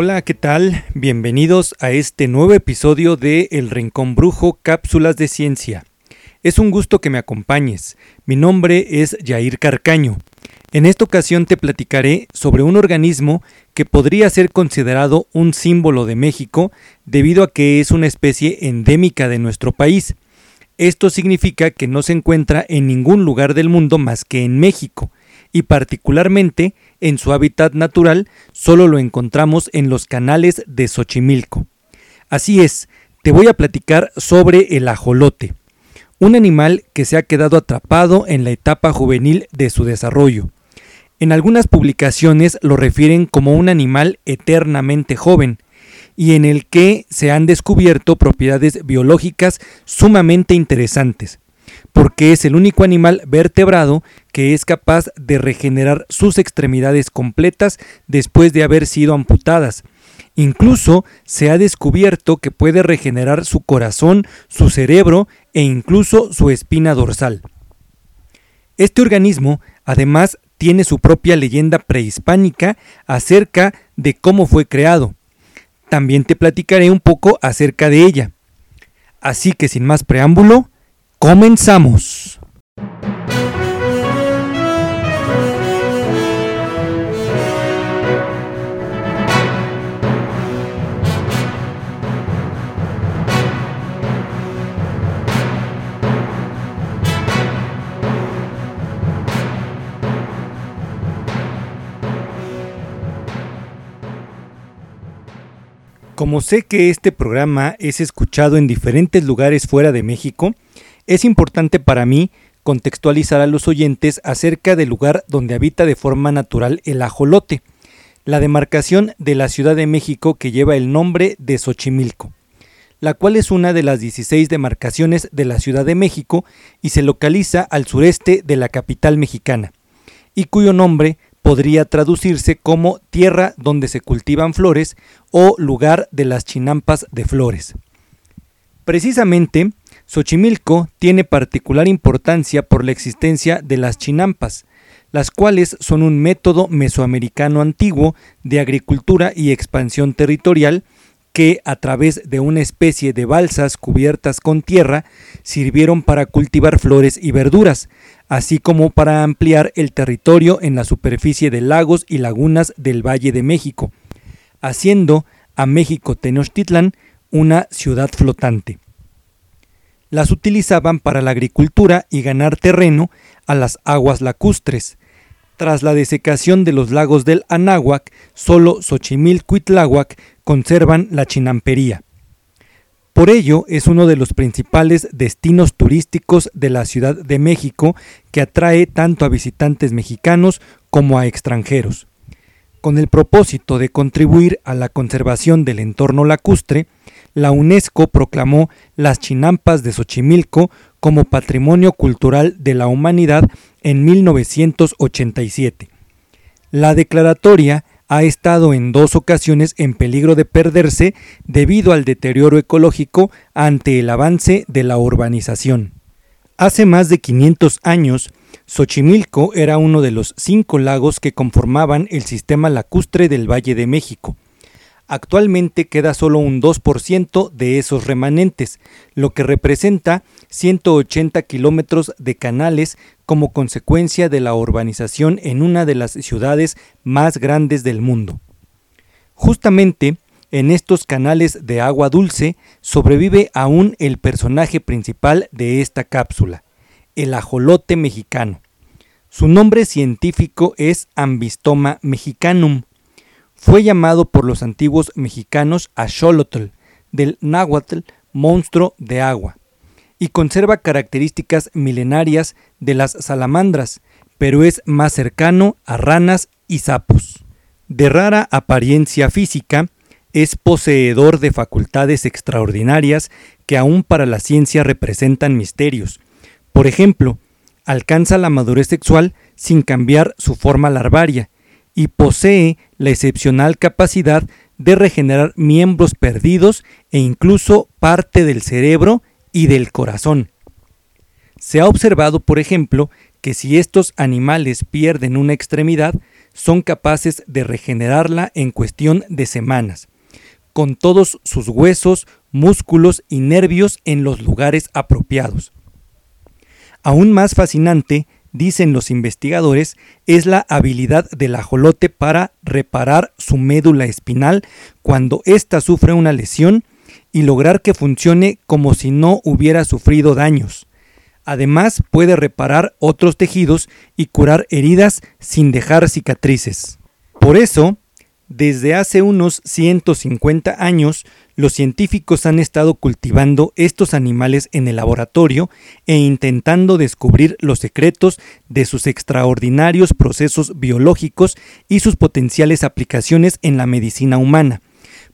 Hola, ¿qué tal? Bienvenidos a este nuevo episodio de El Rincón Brujo Cápsulas de Ciencia. Es un gusto que me acompañes. Mi nombre es Jair Carcaño. En esta ocasión te platicaré sobre un organismo que podría ser considerado un símbolo de México debido a que es una especie endémica de nuestro país. Esto significa que no se encuentra en ningún lugar del mundo más que en México y particularmente en su hábitat natural solo lo encontramos en los canales de Xochimilco. Así es, te voy a platicar sobre el ajolote, un animal que se ha quedado atrapado en la etapa juvenil de su desarrollo. En algunas publicaciones lo refieren como un animal eternamente joven, y en el que se han descubierto propiedades biológicas sumamente interesantes porque es el único animal vertebrado que es capaz de regenerar sus extremidades completas después de haber sido amputadas. Incluso se ha descubierto que puede regenerar su corazón, su cerebro e incluso su espina dorsal. Este organismo además tiene su propia leyenda prehispánica acerca de cómo fue creado. También te platicaré un poco acerca de ella. Así que sin más preámbulo, Comenzamos. Como sé que este programa es escuchado en diferentes lugares fuera de México, es importante para mí contextualizar a los oyentes acerca del lugar donde habita de forma natural el ajolote, la demarcación de la Ciudad de México que lleva el nombre de Xochimilco, la cual es una de las 16 demarcaciones de la Ciudad de México y se localiza al sureste de la capital mexicana, y cuyo nombre podría traducirse como tierra donde se cultivan flores o lugar de las chinampas de flores. Precisamente, Xochimilco tiene particular importancia por la existencia de las chinampas, las cuales son un método mesoamericano antiguo de agricultura y expansión territorial que, a través de una especie de balsas cubiertas con tierra, sirvieron para cultivar flores y verduras, así como para ampliar el territorio en la superficie de lagos y lagunas del Valle de México, haciendo a México Tenochtitlan una ciudad flotante las utilizaban para la agricultura y ganar terreno a las aguas lacustres. Tras la desecación de los lagos del Anáhuac, solo Xochimilco y conservan la chinampería. Por ello es uno de los principales destinos turísticos de la Ciudad de México que atrae tanto a visitantes mexicanos como a extranjeros. Con el propósito de contribuir a la conservación del entorno lacustre, la UNESCO proclamó las chinampas de Xochimilco como Patrimonio Cultural de la Humanidad en 1987. La declaratoria ha estado en dos ocasiones en peligro de perderse debido al deterioro ecológico ante el avance de la urbanización. Hace más de 500 años, Xochimilco era uno de los cinco lagos que conformaban el sistema lacustre del Valle de México. Actualmente queda solo un 2% de esos remanentes, lo que representa 180 kilómetros de canales como consecuencia de la urbanización en una de las ciudades más grandes del mundo. Justamente en estos canales de agua dulce sobrevive aún el personaje principal de esta cápsula, el ajolote mexicano. Su nombre científico es Ambistoma mexicanum fue llamado por los antiguos mexicanos Axolotl, del náhuatl monstruo de agua, y conserva características milenarias de las salamandras, pero es más cercano a ranas y sapos. De rara apariencia física, es poseedor de facultades extraordinarias que aún para la ciencia representan misterios. Por ejemplo, alcanza la madurez sexual sin cambiar su forma larvaria y posee la excepcional capacidad de regenerar miembros perdidos e incluso parte del cerebro y del corazón. Se ha observado, por ejemplo, que si estos animales pierden una extremidad, son capaces de regenerarla en cuestión de semanas, con todos sus huesos, músculos y nervios en los lugares apropiados. Aún más fascinante, dicen los investigadores, es la habilidad del ajolote para reparar su médula espinal cuando ésta sufre una lesión y lograr que funcione como si no hubiera sufrido daños. Además, puede reparar otros tejidos y curar heridas sin dejar cicatrices. Por eso, desde hace unos 150 años, los científicos han estado cultivando estos animales en el laboratorio e intentando descubrir los secretos de sus extraordinarios procesos biológicos y sus potenciales aplicaciones en la medicina humana.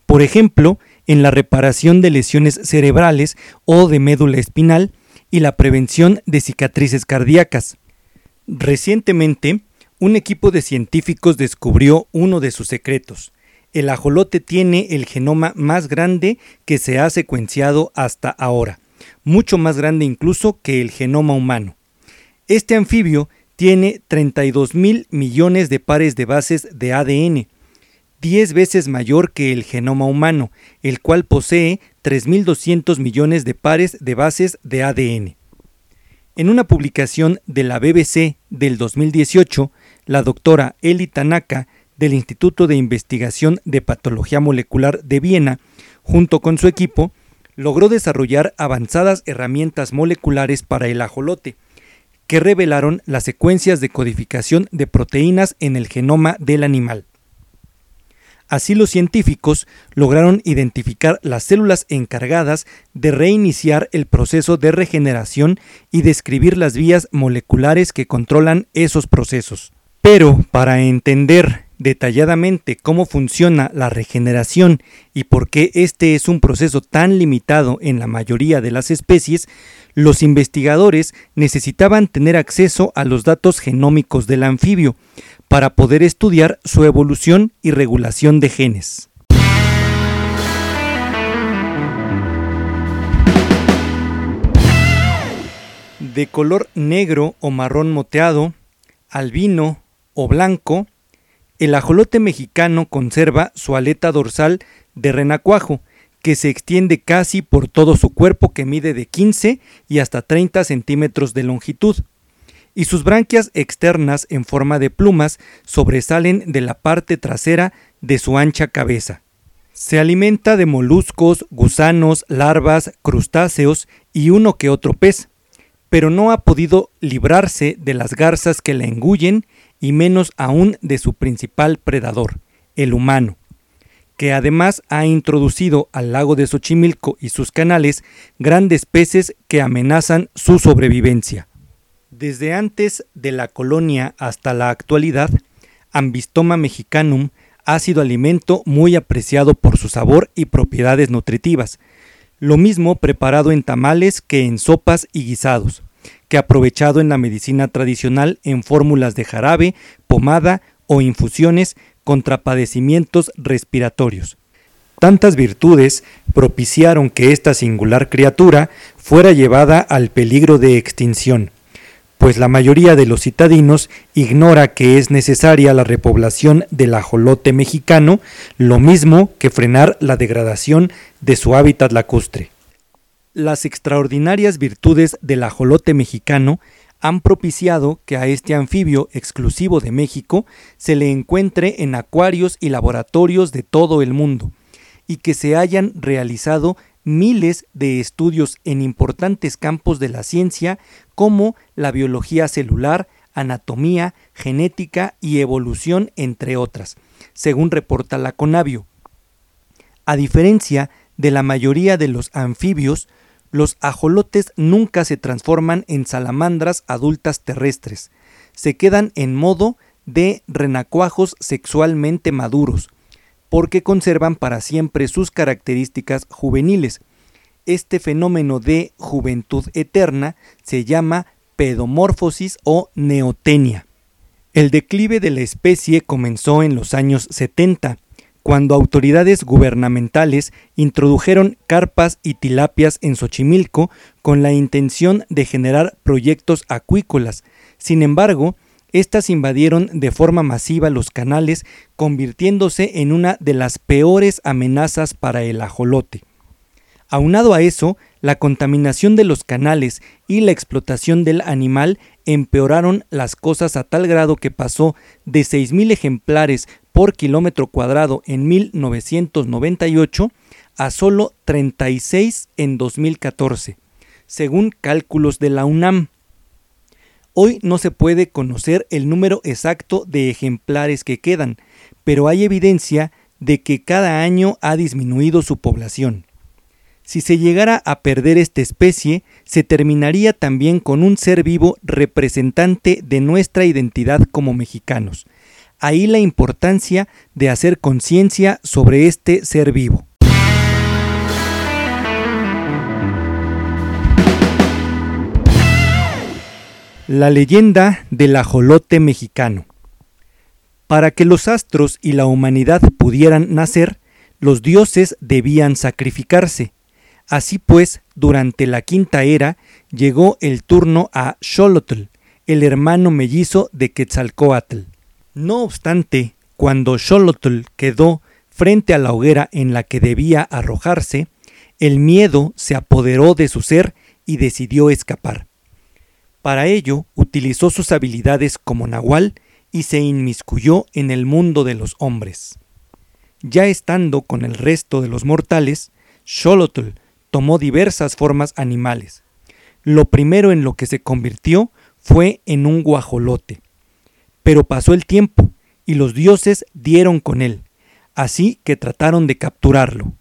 Por ejemplo, en la reparación de lesiones cerebrales o de médula espinal y la prevención de cicatrices cardíacas. Recientemente, un equipo de científicos descubrió uno de sus secretos. El ajolote tiene el genoma más grande que se ha secuenciado hasta ahora, mucho más grande incluso que el genoma humano. Este anfibio tiene 32 mil millones de pares de bases de ADN, 10 veces mayor que el genoma humano, el cual posee 3.200 millones de pares de bases de ADN. En una publicación de la BBC del 2018, la doctora Eli Tanaka del Instituto de Investigación de Patología Molecular de Viena, junto con su equipo, logró desarrollar avanzadas herramientas moleculares para el ajolote, que revelaron las secuencias de codificación de proteínas en el genoma del animal. Así los científicos lograron identificar las células encargadas de reiniciar el proceso de regeneración y describir las vías moleculares que controlan esos procesos. Pero para entender detalladamente cómo funciona la regeneración y por qué este es un proceso tan limitado en la mayoría de las especies, los investigadores necesitaban tener acceso a los datos genómicos del anfibio para poder estudiar su evolución y regulación de genes. De color negro o marrón moteado, albino o blanco, el ajolote mexicano conserva su aleta dorsal de renacuajo, que se extiende casi por todo su cuerpo que mide de 15 y hasta 30 centímetros de longitud, y sus branquias externas en forma de plumas sobresalen de la parte trasera de su ancha cabeza. Se alimenta de moluscos, gusanos, larvas, crustáceos y uno que otro pez, pero no ha podido librarse de las garzas que la engullen y menos aún de su principal predador, el humano, que además ha introducido al lago de Xochimilco y sus canales grandes peces que amenazan su sobrevivencia. Desde antes de la colonia hasta la actualidad, Ambistoma mexicanum ha sido alimento muy apreciado por su sabor y propiedades nutritivas, lo mismo preparado en tamales que en sopas y guisados que aprovechado en la medicina tradicional en fórmulas de jarabe, pomada o infusiones contra padecimientos respiratorios. Tantas virtudes propiciaron que esta singular criatura fuera llevada al peligro de extinción, pues la mayoría de los citadinos ignora que es necesaria la repoblación del ajolote mexicano, lo mismo que frenar la degradación de su hábitat lacustre. Las extraordinarias virtudes del ajolote mexicano han propiciado que a este anfibio exclusivo de México se le encuentre en acuarios y laboratorios de todo el mundo, y que se hayan realizado miles de estudios en importantes campos de la ciencia como la biología celular, anatomía, genética y evolución, entre otras, según reporta la Conavio. A diferencia de la mayoría de los anfibios, los ajolotes nunca se transforman en salamandras adultas terrestres, se quedan en modo de renacuajos sexualmente maduros, porque conservan para siempre sus características juveniles. Este fenómeno de juventud eterna se llama pedomorfosis o neotenia. El declive de la especie comenzó en los años 70, cuando autoridades gubernamentales introdujeron carpas y tilapias en Xochimilco con la intención de generar proyectos acuícolas. Sin embargo, Estas invadieron de forma masiva los canales, convirtiéndose en una de las peores amenazas para el ajolote. Aunado a eso, la contaminación de los canales y la explotación del animal empeoraron las cosas a tal grado que pasó de 6.000 ejemplares por kilómetro cuadrado en 1998 a solo 36 en 2014, según cálculos de la UNAM. Hoy no se puede conocer el número exacto de ejemplares que quedan, pero hay evidencia de que cada año ha disminuido su población. Si se llegara a perder esta especie, se terminaría también con un ser vivo representante de nuestra identidad como mexicanos. Ahí la importancia de hacer conciencia sobre este ser vivo. La leyenda del ajolote mexicano. Para que los astros y la humanidad pudieran nacer, los dioses debían sacrificarse. Así pues, durante la quinta era llegó el turno a Xolotl, el hermano mellizo de Quetzalcoatl. No obstante, cuando Xolotl quedó frente a la hoguera en la que debía arrojarse, el miedo se apoderó de su ser y decidió escapar. Para ello utilizó sus habilidades como nahual y se inmiscuyó en el mundo de los hombres. Ya estando con el resto de los mortales, Xolotl tomó diversas formas animales. Lo primero en lo que se convirtió fue en un guajolote. Pero pasó el tiempo y los dioses dieron con él, así que trataron de capturarlo.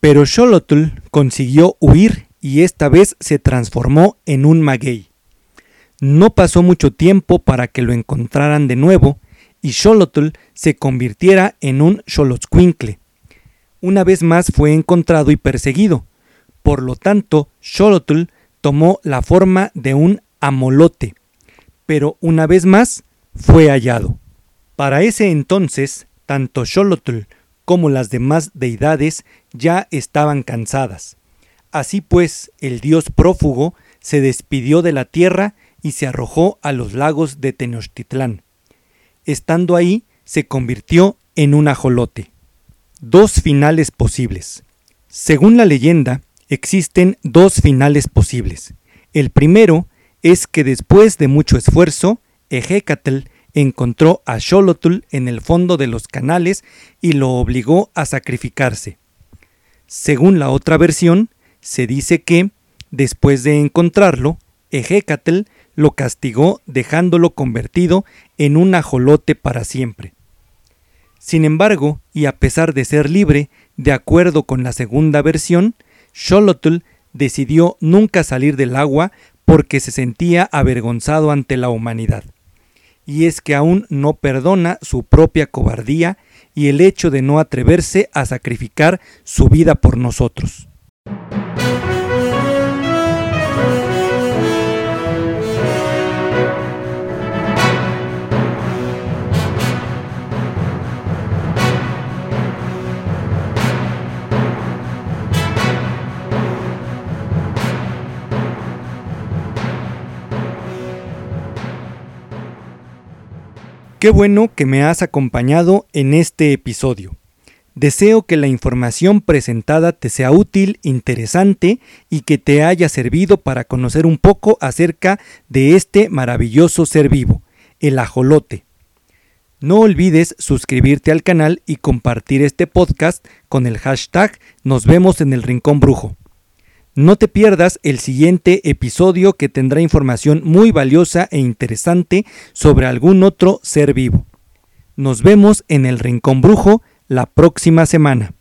Pero Xolotl consiguió huir y esta vez se transformó en un maguey. No pasó mucho tiempo para que lo encontraran de nuevo y Xolotl se convirtiera en un Xolotzcuincle. Una vez más fue encontrado y perseguido, por lo tanto, Xolotl tomó la forma de un amolote, pero una vez más fue hallado. Para ese entonces, tanto Xolotl como las demás deidades ya estaban cansadas. Así pues, el dios prófugo se despidió de la tierra y se arrojó a los lagos de Tenochtitlán. Estando ahí, se convirtió en un ajolote. Dos finales posibles. Según la leyenda, existen dos finales posibles. El primero es que después de mucho esfuerzo, Ejecatl encontró a Xolotl en el fondo de los canales y lo obligó a sacrificarse. Según la otra versión, se dice que, después de encontrarlo, Ejecatl lo castigó dejándolo convertido en un ajolote para siempre. Sin embargo, y a pesar de ser libre, de acuerdo con la segunda versión, Xolotl decidió nunca salir del agua porque se sentía avergonzado ante la humanidad. Y es que aún no perdona su propia cobardía y el hecho de no atreverse a sacrificar su vida por nosotros. Qué bueno que me has acompañado en este episodio. Deseo que la información presentada te sea útil, interesante y que te haya servido para conocer un poco acerca de este maravilloso ser vivo, el ajolote. No olvides suscribirte al canal y compartir este podcast con el hashtag Nos vemos en el Rincón Brujo. No te pierdas el siguiente episodio que tendrá información muy valiosa e interesante sobre algún otro ser vivo. Nos vemos en el Rincón Brujo la próxima semana.